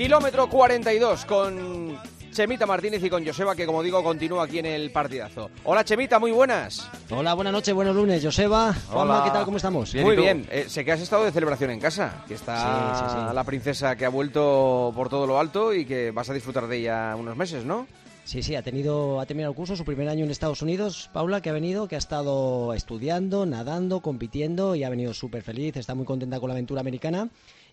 Kilómetro 42 con Chemita Martínez y con Joseba, que como digo, continúa aquí en el partidazo. Hola Chemita, muy buenas. Hola, buenas noches, buenos lunes. Joseba, Juanma, ¿qué tal? ¿Cómo estamos? muy bien. Eh, sé que has estado de celebración en casa, que está la princesa que ha vuelto por todo lo alto y que vas a disfrutar de ella unos meses, ¿no? Sí, sí, ha tenido, ha terminado el curso, su primer año en Estados Unidos, Paula, que ha venido, que ha estado estudiando, nadando, compitiendo y ha venido súper feliz, está muy contenta con la aventura americana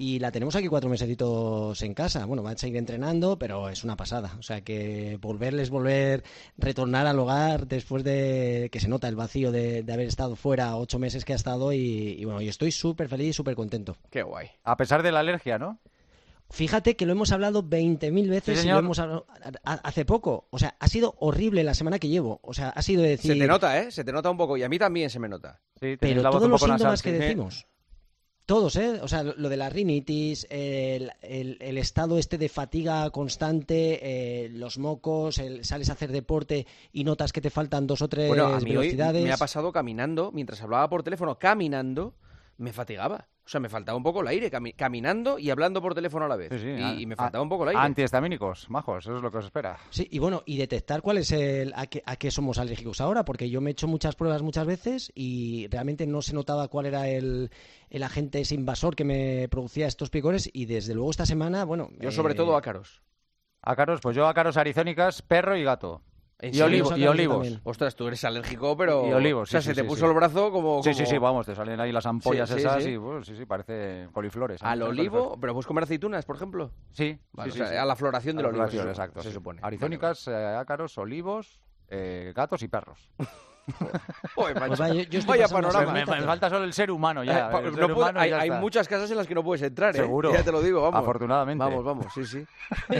y la tenemos aquí cuatro mesecitos en casa. Bueno, va a seguir entrenando, pero es una pasada. O sea que volverles, volver, retornar al hogar después de que se nota el vacío de, haber estado fuera ocho meses que ha estado y, bueno, yo estoy súper feliz y súper contento. Qué guay. A pesar de la alergia, ¿no? Fíjate que lo hemos hablado 20.000 veces y lo hemos hablado hace poco. O sea, ha sido horrible la semana que llevo. O sea, ha sido decir... Se te nota, ¿eh? Se te nota un poco y a mí también se me nota. pero todos los síntomas que decimos... Todos, ¿eh? O sea, lo de la rinitis, el, estado este de fatiga constante, eh, los mocos, el, sales a hacer deporte y notas que te faltan dos o tres bueno, a mí velocidades. me ha pasado caminando, mientras hablaba por teléfono, caminando, me fatigaba. O sea, me faltaba un poco el aire, caminando y hablando por teléfono a la vez. y, me faltaba un poco el aire. Antihistamínicos, majos, eso es lo que os espera. Sí, y bueno, y detectar cuál es el a qué, a qué somos alérgicos ahora, porque yo me he hecho muchas pruebas muchas veces y realmente no se notaba cuál era el, el agente ese invasor que me producía estos picores y desde luego esta semana, bueno... Yo sobre todo ácaros. Ácaros, pues yo ácaros arizónicas, perro y gato. Y, y olivos. Ostras, tú eres alérgico, pero. Y olivos. o sea, se te puso el brazo como, Sí, sí, sí, vamos, te salen ahí las ampollas esas y. sí, sí, parece coliflores. ¿Al olivo? ¿Pero puedes comer aceitunas, por ejemplo? Sí. a la floración del olivo. exacto. Se supone. Arizónicas, eh, ácaros, olivos, eh, gatos y perros. Pues vaya, panorama. Me, falta solo el ser humano ya. hay, muchas casas en las que no puedes entrar, ¿eh? Seguro. Ya te lo digo, vamos. Afortunadamente. Vamos, vamos, sí, sí.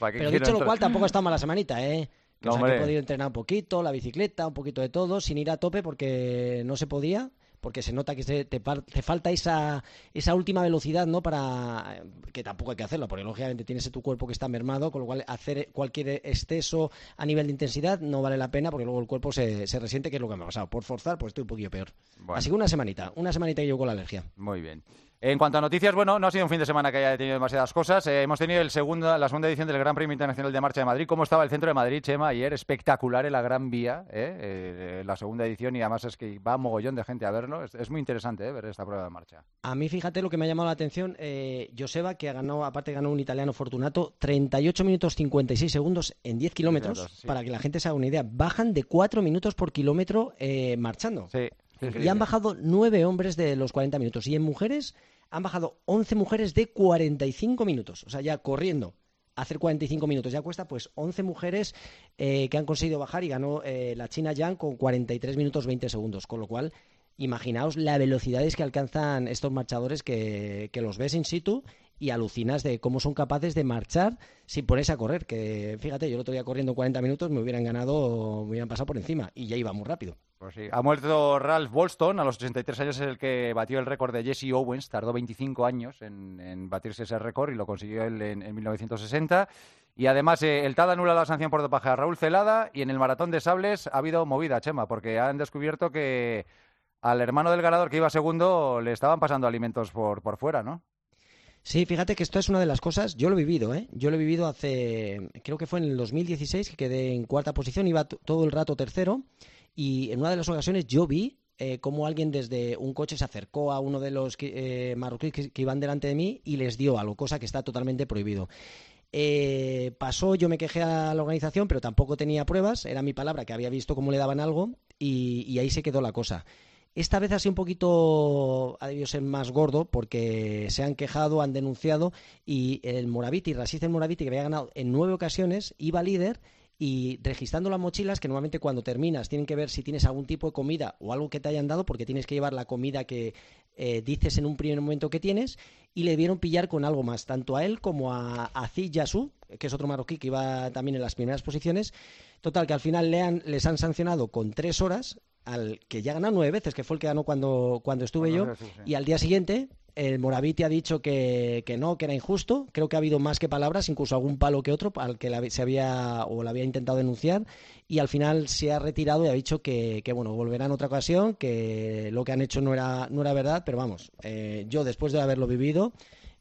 Pero dicho lo cual, tampoco está mala semanita, ¿eh? Que, no, he podido entrenar un poquito, la bicicleta, un poquito de todo, sin ir a tope porque no se podía porque se nota que te, te, falta esa, esa última velocidad, ¿no? Para que tampoco hay que hacerlo, porque lógicamente tienes tu cuerpo que está mermado, con lo cual hacer cualquier exceso a nivel de intensidad no vale la pena, porque luego el cuerpo se, se resiente, que es lo que me ha pasado. Por forzar, pues estoy un poquillo peor. Así que una semanita, una semanita que llevo con la alergia. Muy bien. En cuanto a noticias, bueno, no ha sido un fin de semana que haya tenido demasiadas cosas. Eh, hemos tenido el segundo, la segunda edición del Gran Premio Internacional de Marcha de Madrid. ¿Cómo estaba el centro de Madrid, Chema? Ayer espectacular en la Gran Vía, eh, eh, la segunda edición, y además es que va mogollón de gente a verlo. Es, muy interesante ver esta prueba de marcha. A mí, fíjate lo que me ha llamado la atención, Joseba, que ha ganado, aparte ganó un italiano Fortunato, 38 minutos 56 segundos en 10 kilómetros, para que la gente se haga una idea. Bajan de 4 minutos por kilómetro marchando. Sí. Y han bajado 9 hombres de los 40 minutos. Y en mujeres han bajado 11 mujeres de 45 minutos. O sea, ya corriendo hacer 45 minutos ya cuesta, pues 11 mujeres eh, que han conseguido bajar y ganó eh, la China Yang con 43 minutos 20 segundos. Con lo cual, imaginaos la velocidades que alcanzan estos marchadores que, los ves in situ y alucinas de cómo son capaces de marchar sin ponerse a correr. Que fíjate, yo el otro día corriendo 40 minutos me hubieran ganado, me hubieran pasado por encima y ya iba muy rápido. Pues. Ha muerto Ralph Bolston, a los 83 años es el que batió el récord de Jesse Owens, tardó 25 años en, batirse ese récord y lo consiguió él en, 1960. Y además, eh, el TAD anula la sanción por dopaje a Raúl Celada y en el maratón de sables ha habido movida, Chema, porque han descubierto que al hermano del ganador que iba segundo le estaban pasando alimentos por, por fuera, ¿no? Sí, fíjate que esto es una de las cosas, yo lo he vivido, ¿eh? Yo lo he vivido hace, creo que fue en el 2016, que quedé en cuarta posición, iba todo el rato tercero, y en una de las ocasiones yo vi eh, cómo alguien desde un coche se acercó a uno de los eh, marroquíes que, iban delante de mí y les dio algo, cosa que está totalmente prohibido. Eh, pasó, yo me quejé a la organización, pero tampoco tenía pruebas, era mi palabra que había visto cómo le daban algo y ahí se quedó la cosa. Esta vez ha sido un poquito, ha debido ser más gordo porque se han quejado, han denunciado y el Moraviti, Rasiz el Moraviti, que había ganado en nueve ocasiones, iba líder y registrando las mochilas, que normalmente cuando terminas tienen que ver si tienes algún tipo de comida o algo que te hayan dado, porque tienes que llevar la comida que eh, dices en un primer momento que tienes, y le vieron pillar con algo más, tanto a él como a Aziz Yasu, que es otro marroquí que iba también en las primeras posiciones. Total, que al final les han sancionado con tres horas al que ya ganó nueve veces, que fue el que ganó cuando, cuando estuve yo, y al día siguiente el Moraviti ha dicho que, que, no, que era injusto. Creo que ha habido más que palabras, incluso algún palo que otro, al que se había o le había intentado denunciar. Y al final se ha retirado y ha dicho que, que, bueno, volverá en otra ocasión, que lo que han hecho no era, no era verdad. Pero vamos, eh, yo después de haberlo vivido,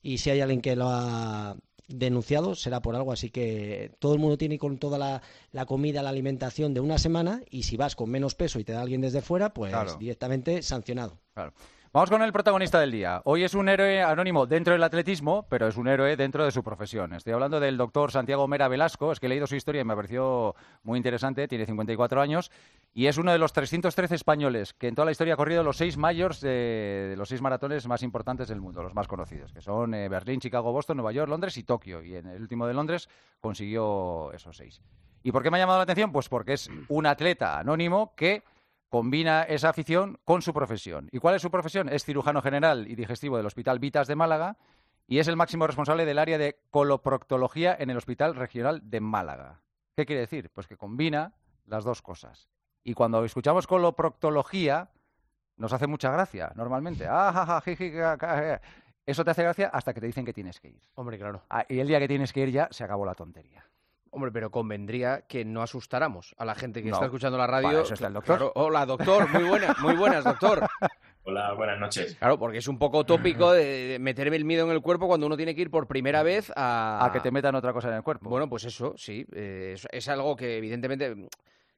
y si hay alguien que lo ha denunciado será por algo, así que todo el mundo tiene con toda la, comida, la alimentación de una semana y si vas con menos peso y te da alguien desde fuera, pues directamente sancionado. Claro. Vamos con el protagonista del día. Hoy es un héroe anónimo dentro del atletismo, pero es un héroe dentro de su profesión. Estoy hablando del doctor Santiago Mera Velasco. Es que he leído su historia y me pareció muy interesante. Tiene 54 años y es uno de los 313 españoles que en toda la historia ha corrido los seis mayores de, los seis maratones más importantes del mundo, los más conocidos, que son eh, Berlín, Chicago, Boston, Nueva York, Londres y Tokio. Y en el último de Londres consiguió esos seis. ¿Y por qué me ha llamado la atención? Pues porque es un atleta anónimo que combina esa afición con su profesión. ¿Y cuál es su profesión? Es cirujano general y digestivo del Hospital Vitas de Málaga y es el máximo responsable del área de coloproctología en el Hospital Regional de Málaga. ¿Qué quiere decir? Pues que combina las dos cosas. Y cuando escuchamos coloproctología, nos hace mucha gracia, normalmente. Ah, Eso te hace gracia hasta que te dicen que tienes que ir. Hombre, claro. Ah, y el día que tienes que ir ya se acabó la tontería. Hombre, pero convendría que no asustáramos a la gente que está escuchando la radio. eso está el doctor. hola, doctor. Muy buenas, muy buenas, doctor. Hola, buenas noches. Claro, porque es un poco tópico de meterme el miedo en el cuerpo cuando uno tiene que ir por primera vez a... A que te metan otra cosa en el cuerpo. Bueno, pues eso, sí. Eh, es, algo que evidentemente...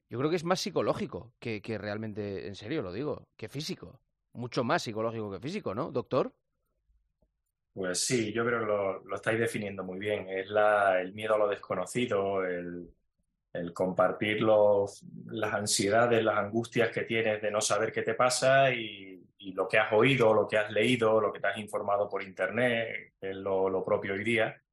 Yo creo que es más psicológico que, que realmente, en serio lo digo, que físico. Mucho más psicológico que físico, ¿no, doctor? Pues sí, yo creo que lo, estáis definiendo muy bien. Es la, el miedo a lo desconocido, el, compartir los, las ansiedades, las angustias que tienes de no saber qué te pasa y, lo que has oído, lo que has leído, lo que te has informado por internet, es lo, lo propio hoy día.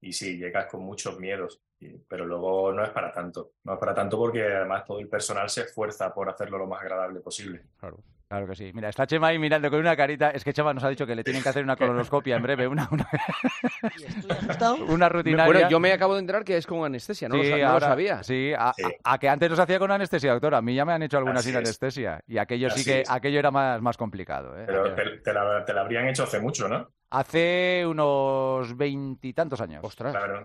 Y sí, llegas con muchos miedos, pero luego no es para tanto. No es para tanto porque además todo el personal se esfuerza por hacerlo lo más agradable posible. Claro. Claro que sí. Mira, está Chema ahí mirando con una carita. Es que Chema nos ha dicho que le tienen que hacer una colonoscopia en breve, una, una... una rutinaria. Bueno, yo me acabo de enterar que es con anestesia, no, lo, sabía. Sí a, que antes nos hacía con anestesia, doctor. A mí ya me han hecho algunas sin anestesia. Y aquello sí que, aquello era más, más complicado. ¿eh? Pero te, la, te, la, habrían hecho hace mucho, ¿no? Hace unos veintitantos años. Ostras. Claro,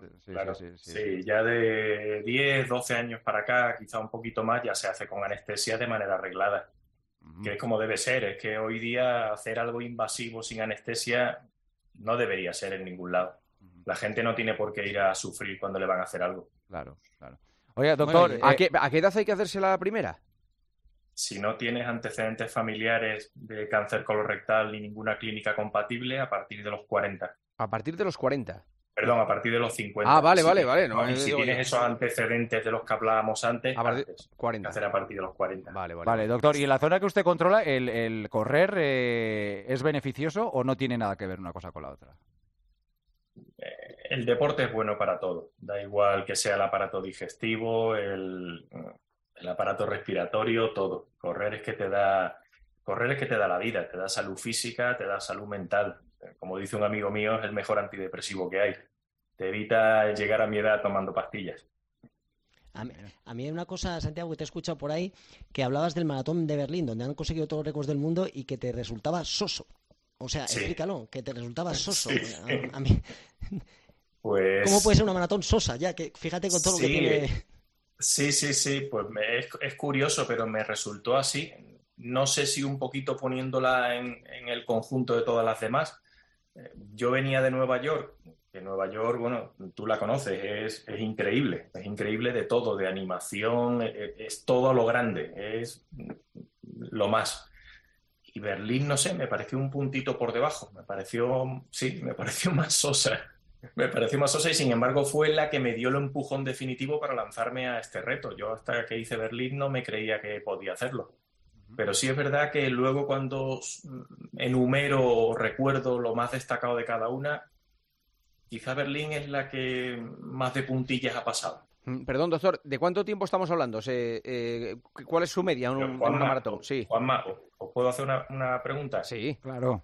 sí, Sí, sí, sí, ya de 10, 12 años para acá, quizá un poquito más, ya se hace con anestesia de manera arreglada que es como debe ser. Es que hoy día hacer algo invasivo sin anestesia no debería ser en ningún lado. La gente no tiene por qué ir a sufrir cuando le van a hacer algo. Claro, claro. Oye, doctor, ¿a, qué, ¿a qué edad hay que hacerse la primera? Si no tienes antecedentes familiares de cáncer colorectal ni ninguna clínica compatible, a partir de los 40. A partir de los 40. Perdón, a partir de los 50. Ah, vale, vale, vale. No, si tienes esos antecedentes de los que hablábamos antes, a partir, 40. hacer a partir de los 40. Vale, vale. Vale, doctor, ¿y en la zona que usted controla, el, correr eh, es beneficioso o no tiene nada que ver una cosa con la otra? Eh, el deporte es bueno para todo. Da igual que sea el aparato digestivo, el, el aparato respiratorio, todo. Correr es que te da. Correr es que te da la vida, te da salud física, te da salud mental como dice un amigo mío, es el mejor antidepresivo que hay. Te evita llegar a mi edad tomando pastillas. A mí, hay una cosa, Santiago, que te he escuchado por ahí, que hablabas del maratón de Berlín, donde han conseguido todos los récords del mundo y que te resultaba soso. O sea, explícalo, que te resultaba soso. Pues... ¿Cómo puede ser una maratón sosa? Ya que fíjate con todo lo que tiene. Sí, sí, sí, pues es, curioso, pero me resultó así. No sé si un poquito poniéndola en, el conjunto de todas las demás, yo venía de Nueva York, que Nueva York, bueno, tú la conoces, es, increíble, es increíble de todo, de animación, es, e, es, todo lo grande, es lo más. Y Berlín, no sé, me pareció un puntito por debajo, me pareció, sí, me pareció más sosa, me pareció más sosa y sin embargo fue la que me dio el empujón definitivo para lanzarme a este reto. Yo hasta que hice Berlín no me creía que podía hacerlo. Pero sí es verdad que luego cuando enumero o recuerdo lo más destacado de cada una, quizá Berlín es la que más de puntillas ha pasado. Mm, perdón, doctor, ¿de cuánto tiempo estamos hablando? Eh, ¿Cuál es su media en, un, una maratón? Sí. Juanma, ¿os puedo hacer una, una pregunta? Sí, claro.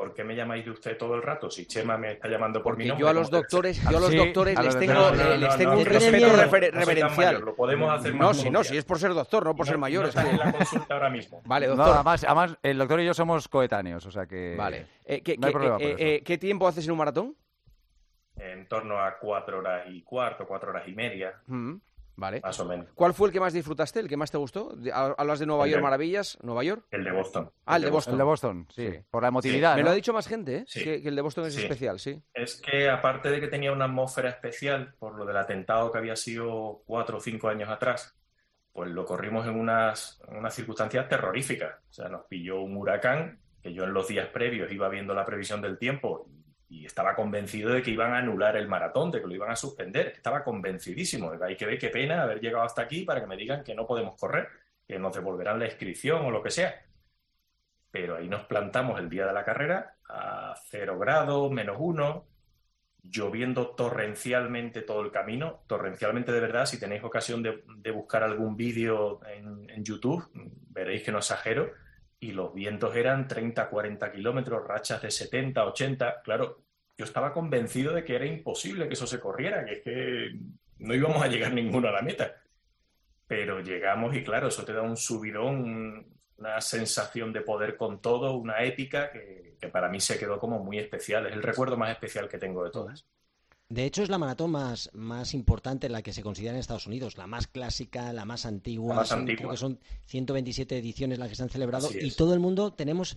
¿Por qué me llamáis de usted todo el rato? Si Chema me está llamando por mi nombre. Yo a los doctores, yo a los doctores les tengo, les tengo un respeto reverencial. Lo podemos hacer No, si no, si es por ser doctor, no por ser mayor. No en la consulta ahora mismo. Vale, doctor. además, además, el doctor y yo somos coetáneos, o sea que. Vale. Eh, ¿qué, eh, eh, ¿Qué tiempo haces en un maratón? En torno a cuatro horas y cuarto, cuatro horas y media. Mm. Vale. más o menos. ¿Cuál fue el que más disfrutaste, el que más te gustó? Hablas de Nueva El York, de- maravillas, Nueva York. El de Boston. Ah, el de Boston. El de Boston, sí. Sí. Por la emotividad, Me ¿no? lo ha dicho más gente, ¿eh? Sí. Que, que el de Boston es Sí. especial, sí. Es que aparte de que tenía una atmósfera especial por lo del atentado que había sido cuatro o cinco años atrás, pues lo corrimos en unas, en unas circunstancias terroríficas. O sea, nos pilló un huracán, que yo en los días previos iba viendo la previsión del tiempo y estaba convencido de que iban a anular el maratón, de que lo iban a suspender. Estaba convencidísimo. Hay que ver qué pena haber llegado hasta aquí para que me digan que no podemos correr, que nos devolverán la inscripción o lo que sea. Pero ahí nos plantamos el día de la carrera a cero grados, menos uno, lloviendo torrencialmente todo el camino, torrencialmente de verdad, si tenéis ocasión de, buscar algún vídeo en, en YouTube, veréis que no exagero, y los vientos eran 30, 40 kilómetros, rachas de 70, 80, claro, yo estaba convencido de que era imposible que eso se corriera, que es que no íbamos a llegar ninguno a la meta. Pero llegamos y claro, eso te da un subidón, un- una sensación de poder con todo, una épica que para mí se quedó como muy especial. Es el recuerdo más especial que tengo de todas. De hecho, es la maratón más, más importante, la que se considera en Estados Unidos, la más clásica, la más antigua. La más Son- antigua. Creo que son 127 ediciones las que se han celebrado Así y es. todo el mundo tenemos.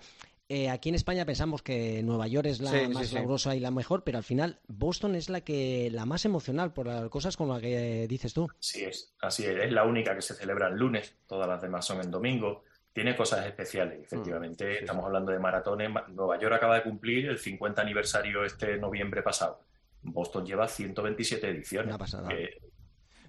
eh, aquí en España pensamos que Nueva York es la Sí, sí, más sí. labrosa y la mejor, pero al final Boston es la que la más emocional por las cosas como la que dices tú. Así es, así es. Es la única que se celebra el lunes, todas las demás son en domingo. Tiene cosas especiales, efectivamente. Mm, sí, sí. Estamos hablando de maratones. Ma- Nueva York acaba de cumplir el 50 aniversario este noviembre pasado. Boston lleva 127 ediciones. Una pasada. que-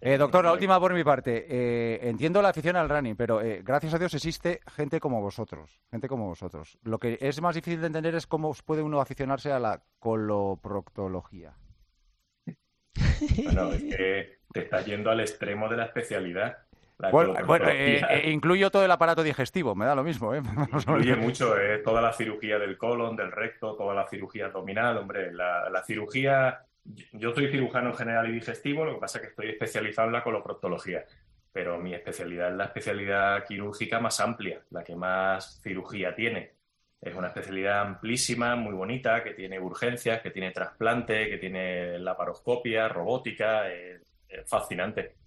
Eh, doctor, la última por mi parte. Eh, entiendo la afición al running, pero eh, gracias a Dios existe gente como vosotros. Gente como vosotros. Lo que es más difícil de entender es cómo puede uno aficionarse a la coloproctología. Bueno, es que te estás yendo al extremo de la especialidad. Bueno, bueno, eh, eh, incluyo todo el aparato digestivo, me da lo mismo. ¿eh? Incluye mucho, eh, toda la cirugía del colon, del recto, toda la cirugía abdominal, hombre, la, la cirugía, yo soy cirujano general y digestivo, lo que pasa es que estoy especializado en la coloproctología, pero mi especialidad es la especialidad quirúrgica más amplia, la que más cirugía tiene. Es una especialidad amplísima, muy bonita, que tiene urgencias, que tiene trasplante, que tiene laparoscopia, robótica, es, es fascinante.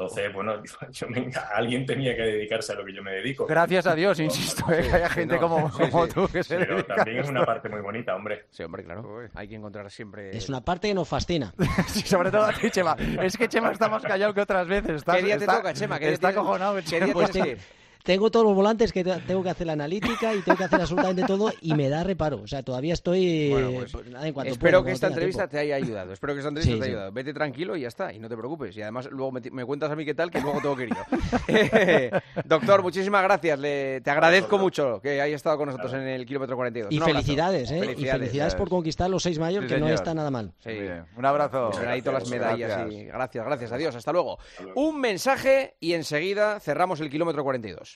Entonces, bueno, yo me- alguien tenía que dedicarse a lo que yo me dedico. Gracias a Dios, insisto, eh, que haya gente no, como, sí, como sí. tú que se Pero dedica también a es una parte muy bonita, hombre. Sí, hombre, claro. Hay que encontrar siempre... Es una parte que nos fascina. Sí, sobre todo a ti, Chema. Es que Chema está más callado que otras veces. Está, ¿Qué día te toca, Chema? ¿Qué día está el ¿Qué día Chema. Pues tienes que tengo- ir? Tengo todos los volantes que te- tengo que hacer la analítica y tengo que hacer absolutamente todo y me da reparo. O sea, todavía estoy... Bueno, pues, pues, nada, en cuanto Espero que esta entrevista tiempo. te haya ayudado. Espero que esta entrevista Sí, te haya sí. ayudado. Vete tranquilo y ya está. Y no te preocupes. Y además luego me, me cuentas a mí qué tal, que luego tengo que ir yo. Doctor, muchísimas gracias. Le- te agradezco mucho que hayas estado con nosotros en el kilómetro 42. Y Un abrazo. felicidades, ¿eh? Y Felicidades. por conquistar los seis mayores, Sí, que no está nada mal. Sí. Un abrazo. Todas las medallas Gracias. y gracias, gracias. Adiós, hasta luego. luego. Un mensaje y enseguida cerramos el kilómetro 42.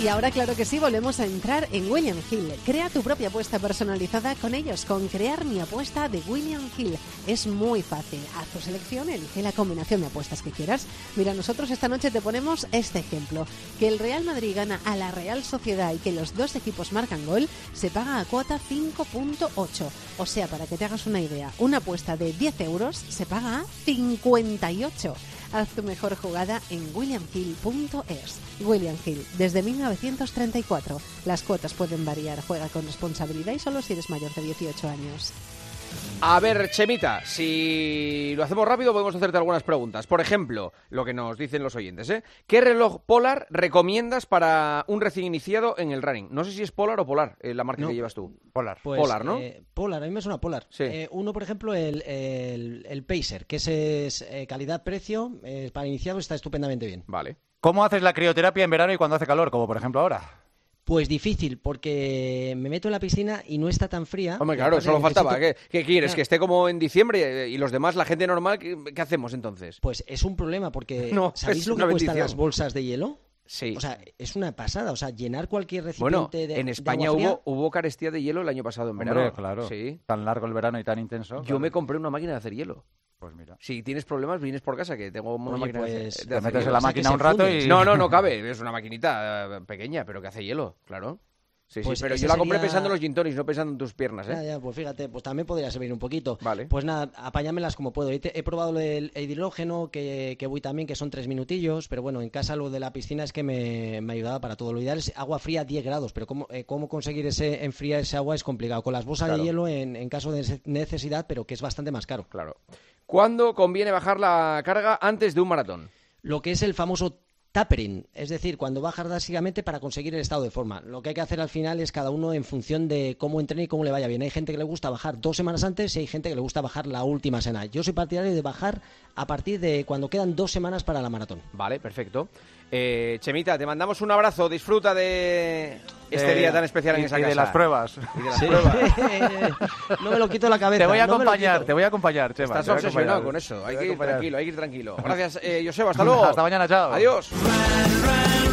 Y ahora, claro que sí, volvemos a entrar en William Hill. Crea tu propia apuesta personalizada con ellos, con Crear mi apuesta de William Hill. Es muy fácil. Haz tu selección, elige la combinación de apuestas que quieras. Mira, nosotros esta noche te ponemos este ejemplo. Que el Real Madrid gana a la Real Sociedad y que los dos equipos marcan gol, se paga a cuota 5.8. O sea, para que te hagas una idea, una apuesta de 10 euros se paga a 58. Haz tu mejor jugada en williamhill.es. William Hill, desde 1934. Las cuotas pueden variar. Juega con responsabilidad y solo si eres mayor de 18 años. A ver, Chemita, si lo hacemos rápido podemos hacerte algunas preguntas. Por ejemplo, lo que nos dicen los oyentes, ¿eh? ¿Qué reloj Polar recomiendas para un recién iniciado en el running? No sé si es Polar o Polar, eh, la marca No. que llevas tú. Polar. Pues, Polar, ¿no? eh, Polar, a mí me suena Polar. Sí. Eh, uno, por ejemplo, el, el, el Pacer, que ese es eh, calidad-precio, eh, para iniciados está estupendamente bien. Vale. ¿Cómo haces la crioterapia en verano y cuando hace calor, como por ejemplo ahora? Pues difícil, porque me meto en la piscina y no está tan fría. Hombre, claro, solo faltaba. necesito- ¿Qué, qué quieres? Claro. ¿Que esté como en diciembre eh, y los demás, la gente normal, qué, qué hacemos entonces? Pues es un problema, porque No, ¿sabéis lo que una cuestan bendición. las bolsas de hielo? Sí. O sea, es una pasada. O sea, llenar cualquier bueno, recipiente de en de España agua fría- hubo, hubo carestía de hielo el año pasado en Hombre, verano. claro. Sí. Tan largo el verano y tan intenso. Yo claro. me compré una máquina de hacer hielo. Pues mira. Si tienes problemas, vienes por casa, que tengo una Oye, máquina de pues, hacer- de Te metes en la máquina un rato y... No, no, no cabe. Es una maquinita eh, pequeña, pero que hace hielo, claro. Sí, Pues sí, pero ese yo la compré sería- pensando en los gin tonics, no pensando en tus piernas, ¿eh? Ya, ya, pues fíjate, pues también podría servir un poquito. Vale. Pues nada, apáñamelas como puedo. He, he probado lo del el hidrógeno, que, que voy también, que son tres minutillos, pero bueno, en casa lo de la piscina es que me, me ayudaba para todo. Lo ideal es agua fría a 10 grados, pero cómo, eh, cómo conseguir ese enfriar ese agua es complicado. Con las bolsas Claro. de hielo en, en caso de nece- necesidad, pero que es bastante más caro. Claro. ¿Cuándo conviene bajar la carga antes de un maratón? Lo que es el famoso tapering, es decir, cuando bajas drásticamente para conseguir el estado de forma. Lo que hay que hacer al final es cada uno en función de cómo entrene y cómo le vaya bien. Hay gente que le gusta bajar dos semanas antes y hay gente que le gusta bajar la última semana. Yo soy partidario de bajar a partir de cuando quedan dos semanas para la maratón. Vale, perfecto. Eh, Chemita, te mandamos un abrazo. Disfruta de este Eh, día tan especial en esa y casa. de las pruebas. Y de las pruebas. no me lo quito de la cabeza. Te voy a no acompañar, te voy a acompañar, Chema. Estás te voy a obsesionado con eso. Hay que ir acompañar. tranquilo, hay que ir tranquilo. Gracias, eh, Joseba. Hasta luego. Hasta mañana, chao. Adiós. Run, run,